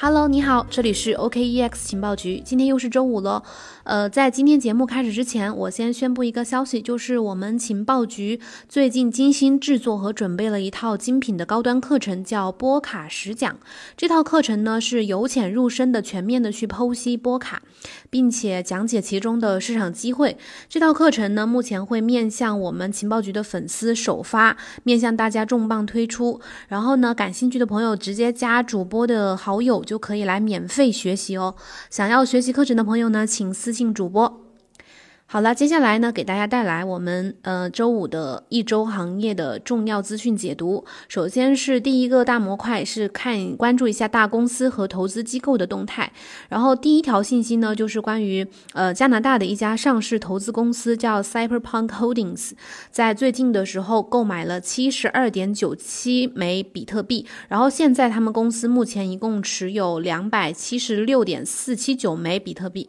Hello，你好，这里是 OKEX 情报局。今天又是周五了，呃，在今天节目开始之前，我先宣布一个消息，就是我们情报局最近精心制作和准备了一套精品的高端课程，叫波卡十讲。这套课程呢是由浅入深的、全面的去剖析波卡，并且讲解其中的市场机会。这套课程呢，目前会面向我们情报局的粉丝首发，面向大家重磅推出。然后呢，感兴趣的朋友直接加主播的好友。就可以来免费学习哦。想要学习课程的朋友呢，请私信主播。好了，接下来呢，给大家带来我们呃周五的一周行业的重要资讯解读。首先是第一个大模块，是看关注一下大公司和投资机构的动态。然后第一条信息呢，就是关于呃加拿大的一家上市投资公司叫 Cyberpunk Holdings，在最近的时候购买了七十二点九七枚比特币。然后现在他们公司目前一共持有两百七十六点四七九枚比特币。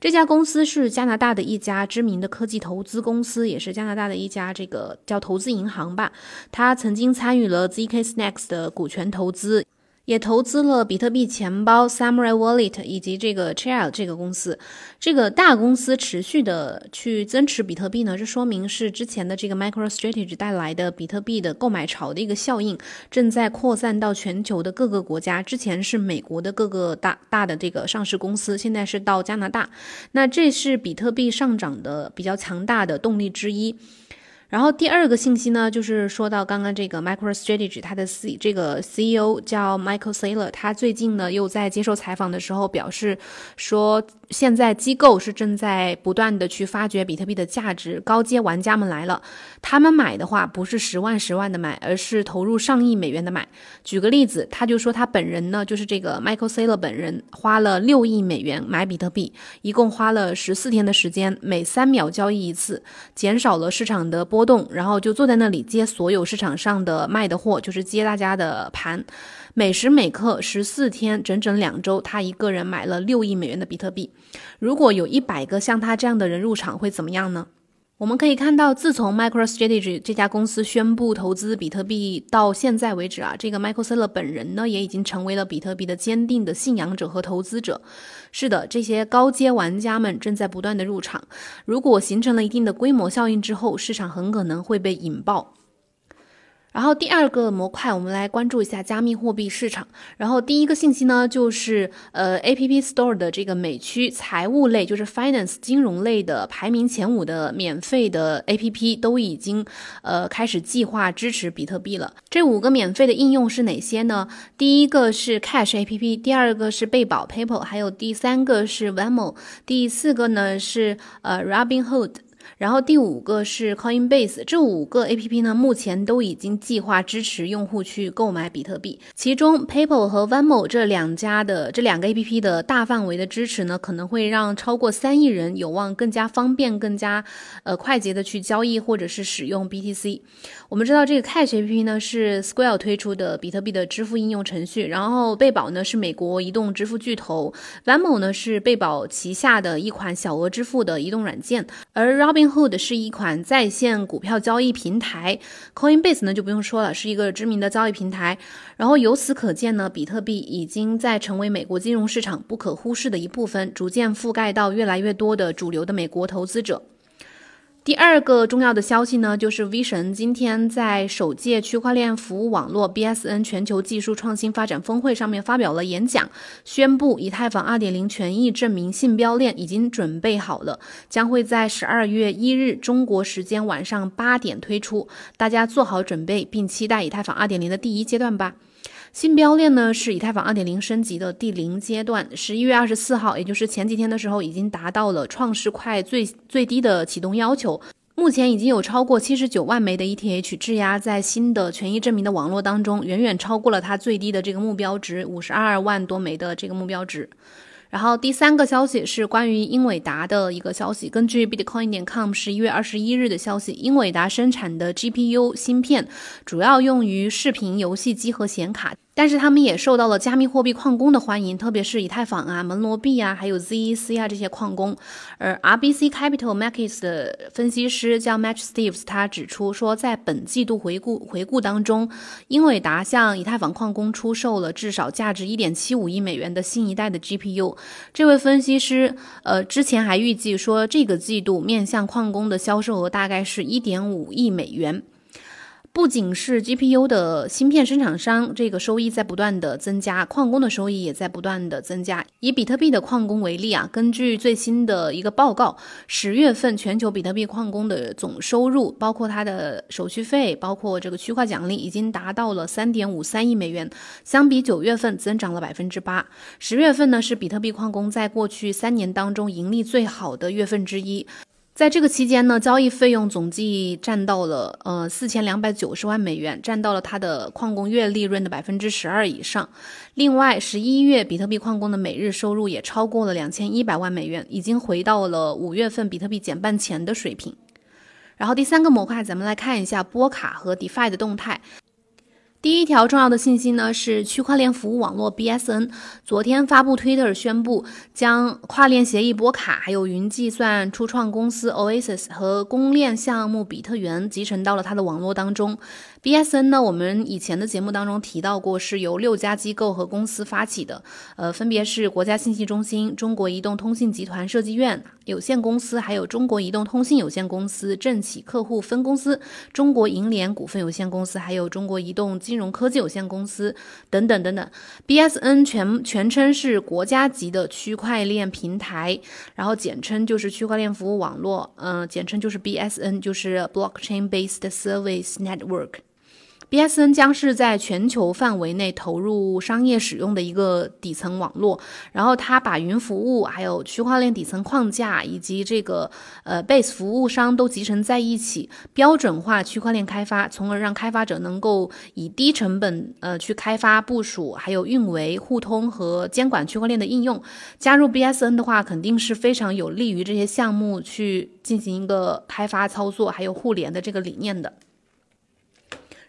这家公司是加拿大的一家知名的科技投资公司，也是加拿大的一家这个叫投资银行吧。他曾经参与了 ZK Snacks 的股权投资。也投资了比特币钱包 Samurai Wallet 以及这个 Chair 这个公司，这个大公司持续的去增持比特币呢，这说明是之前的这个 MicroStrategy 带来的比特币的购买潮的一个效应，正在扩散到全球的各个国家。之前是美国的各个大大的这个上市公司，现在是到加拿大，那这是比特币上涨的比较强大的动力之一。然后第二个信息呢，就是说到刚刚这个 MicroStrategy，它的 C 这个 CEO 叫 Michael Saylor，他最近呢又在接受采访的时候表示说。现在机构是正在不断的去发掘比特币的价值，高阶玩家们来了，他们买的话不是十万十万的买，而是投入上亿美元的买。举个例子，他就说他本人呢，就是这个 Michael Saylor 本人花了六亿美元买比特币，一共花了十四天的时间，每三秒交易一次，减少了市场的波波动，然后就坐在那里接所有市场上的卖的货，就是接大家的盘。每时每刻十四天，整整两周，他一个人买了六亿美元的比特币。如果有一百个像他这样的人入场，会怎么样呢？我们可以看到，自从 MicroStrategy 这家公司宣布投资比特币到现在为止啊，这个 Michael Saylor 本人呢，也已经成为了比特币的坚定的信仰者和投资者。是的，这些高阶玩家们正在不断的入场。如果形成了一定的规模效应之后，市场很可能会被引爆。然后第二个模块，我们来关注一下加密货币市场。然后第一个信息呢，就是呃，App Store 的这个美区财务类，就是 Finance 金融类的排名前五的免费的 App 都已经呃开始计划支持比特币了。这五个免费的应用是哪些呢？第一个是 Cash App，第二个是贝宝 PayPal，还有第三个是 Venmo，第四个呢是呃 Robinhood。然后第五个是 Coinbase，这五个 A P P 呢，目前都已经计划支持用户去购买比特币。其中 PayPal 和 Venmo 这两家的这两个 A P P 的大范围的支持呢，可能会让超过三亿人有望更加方便、更加呃快捷的去交易或者是使用 B T C。我们知道这个 Cash A P P 呢是 Square 推出的比特币的支付应用程序，然后贝宝呢是美国移动支付巨头，Venmo 呢是贝宝旗下的一款小额支付的移动软件，而 Robin CoinHood 是一款在线股票交易平台，Coinbase 呢就不用说了，是一个知名的交易平台。然后由此可见呢，比特币已经在成为美国金融市场不可忽视的一部分，逐渐覆盖到越来越多的主流的美国投资者。第二个重要的消息呢，就是 V 神今天在首届区块链服务网络 BSN 全球技术创新发展峰会上面发表了演讲，宣布以太坊2.0权益证明信标链已经准备好了，将会在十二月一日中国时间晚上八点推出，大家做好准备，并期待以太坊2.0的第一阶段吧。新标链呢是以太坊二点零升级的第零阶段，十一月二十四号，也就是前几天的时候，已经达到了创世块最最低的启动要求。目前已经有超过七十九万枚的 ETH 质押在新的权益证明的网络当中，远远超过了它最低的这个目标值五十二万多枚的这个目标值。然后第三个消息是关于英伟达的一个消息。根据 Bitcoin 点 com 十一月二十一日的消息，英伟达生产的 GPU 芯片主要用于视频游戏机和显卡。但是他们也受到了加密货币矿工的欢迎，特别是以太坊啊、门罗币啊，还有 ZEC 啊这些矿工。而 RBC Capital Markets 的分析师叫 Match Steves，他指出说，在本季度回顾回顾当中，英伟达向以太坊矿工出售了至少价值1.75亿美元的新一代的 GPU。这位分析师，呃，之前还预计说，这个季度面向矿工的销售额大概是1.5亿美元。不仅是 GPU 的芯片生产商，这个收益在不断的增加，矿工的收益也在不断的增加。以比特币的矿工为例啊，根据最新的一个报告，十月份全球比特币矿工的总收入，包括它的手续费，包括这个区块奖励，已经达到了三点五三亿美元，相比九月份增长了百分之八。十月份呢，是比特币矿工在过去三年当中盈利最好的月份之一。在这个期间呢，交易费用总计占到了呃四千两百九十万美元，占到了它的矿工月利润的百分之十二以上。另外，十一月比特币矿工的每日收入也超过了两千一百万美元，已经回到了五月份比特币减半前的水平。然后第三个模块，咱们来看一下波卡和 DeFi 的动态。第一条重要的信息呢是区块链服务网络 BSN 昨天发布 Twitter 宣布将跨链协议波卡、还有云计算初创公司 Oasis 和公链项目比特元集成到了它的网络当中。BSN 呢，我们以前的节目当中提到过，是由六家机构和公司发起的，呃，分别是国家信息中心、中国移动通信集团设计院有限公司，还有中国移动通信有限公司、政企客户分公司、中国银联股份有限公司，还有中国移动金融科技有限公司等等等等。BSN 全全称是国家级的区块链平台，然后简称就是区块链服务网络，嗯，简称就是 BSN，就是 Blockchain Based Service Network。BSN 将是在全球范围内投入商业使用的一个底层网络，然后它把云服务、还有区块链底层框架以及这个呃 Base 服务商都集成在一起，标准化区块链开发，从而让开发者能够以低成本呃去开发、部署、还有运维、互通和监管区块链的应用。加入 BSN 的话，肯定是非常有利于这些项目去进行一个开发操作，还有互联的这个理念的。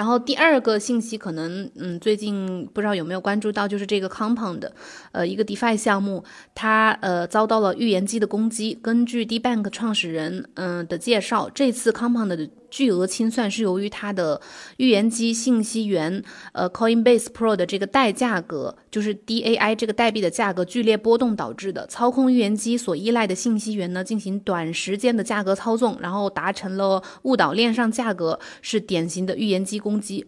然后第二个信息可能，嗯，最近不知道有没有关注到，就是这个 Compound，呃，一个 DeFi 项目，它呃遭到了预言机的攻击。根据 DeBank 创始人嗯的介绍，这次 Compound 的巨额清算是由于它的预言机信息源，呃，Coinbase Pro 的这个代价格，就是 DAI 这个代币的价格剧烈波动导致的。操控预言机所依赖的信息源呢，进行短时间的价格操纵，然后达成了误导链上价格，是典型的预言机攻击。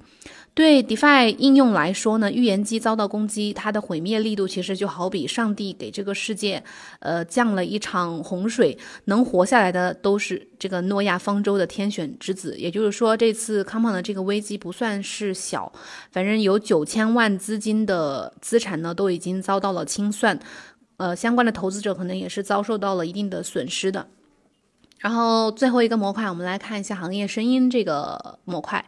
对 DeFi 应用来说呢，预言机遭到攻击，它的毁灭力度其实就好比上帝给这个世界，呃，降了一场洪水，能活下来的都是这个诺亚方舟的天选之子。也就是说，这次 Compound 的这个危机不算是小，反正有九千万资金的资产呢，都已经遭到了清算，呃，相关的投资者可能也是遭受到了一定的损失的。然后最后一个模块，我们来看一下行业声音这个模块。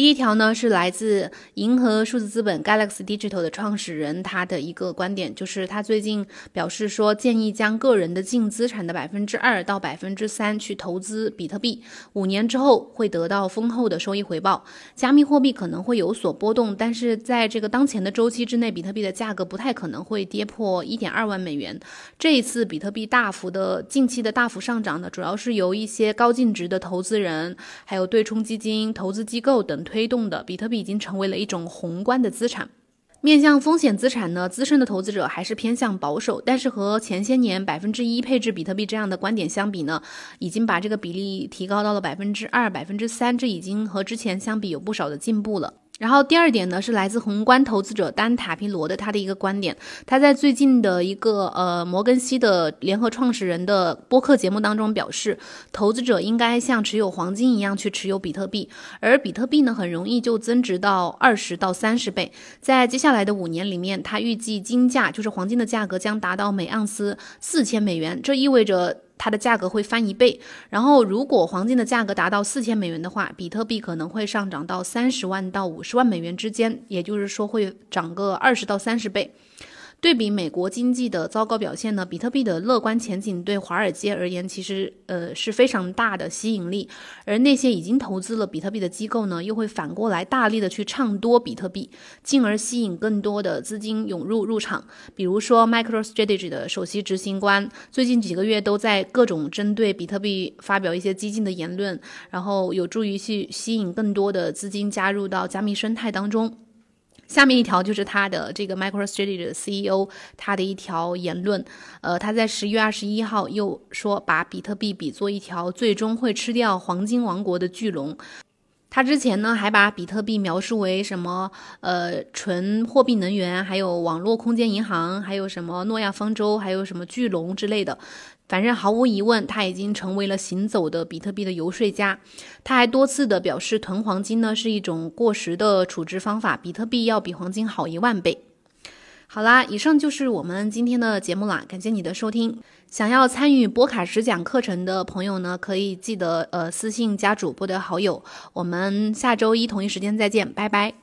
第一条呢是来自银河数字资本 Galaxy Digital 的创始人，他的一个观点就是他最近表示说，建议将个人的净资产的百分之二到百分之三去投资比特币，五年之后会得到丰厚的收益回报。加密货币可能会有所波动，但是在这个当前的周期之内，比特币的价格不太可能会跌破一点二万美元。这一次比特币大幅的近期的大幅上涨呢，主要是由一些高净值的投资人，还有对冲基金、投资机构等。推动的比特币已经成为了一种宏观的资产。面向风险资产呢，资深的投资者还是偏向保守。但是和前些年百分之一配置比特币这样的观点相比呢，已经把这个比例提高到了百分之二、百分之三，这已经和之前相比有不少的进步了。然后第二点呢，是来自宏观投资者丹塔皮罗的他的一个观点。他在最近的一个呃摩根西的联合创始人的播客节目当中表示，投资者应该像持有黄金一样去持有比特币，而比特币呢很容易就增值到二十到三十倍。在接下来的五年里面，他预计金价就是黄金的价格将达到每盎司四千美元，这意味着。它的价格会翻一倍，然后如果黄金的价格达到四千美元的话，比特币可能会上涨到三十万到五十万美元之间，也就是说会涨个二十到三十倍。对比美国经济的糟糕表现呢，比特币的乐观前景对华尔街而言其实呃是非常大的吸引力，而那些已经投资了比特币的机构呢，又会反过来大力的去唱多比特币，进而吸引更多的资金涌入入场。比如说，MicroStrategy 的首席执行官最近几个月都在各种针对比特币发表一些激进的言论，然后有助于去吸引更多的资金加入到加密生态当中。下面一条就是他的这个 MicroStrategy 的 CEO 他的一条言论，呃，他在十一月二十一号又说，把比特币比作一条最终会吃掉黄金王国的巨龙。他之前呢还把比特币描述为什么呃纯货币能源，还有网络空间银行，还有什么诺亚方舟，还有什么巨龙之类的。反正毫无疑问，他已经成为了行走的比特币的游说家。他还多次的表示，囤黄金呢是一种过时的处置方法，比特币要比黄金好一万倍。好啦，以上就是我们今天的节目啦，感谢你的收听。想要参与波卡实讲课程的朋友呢，可以记得呃私信加主播的好友。我们下周一同一时间再见，拜拜。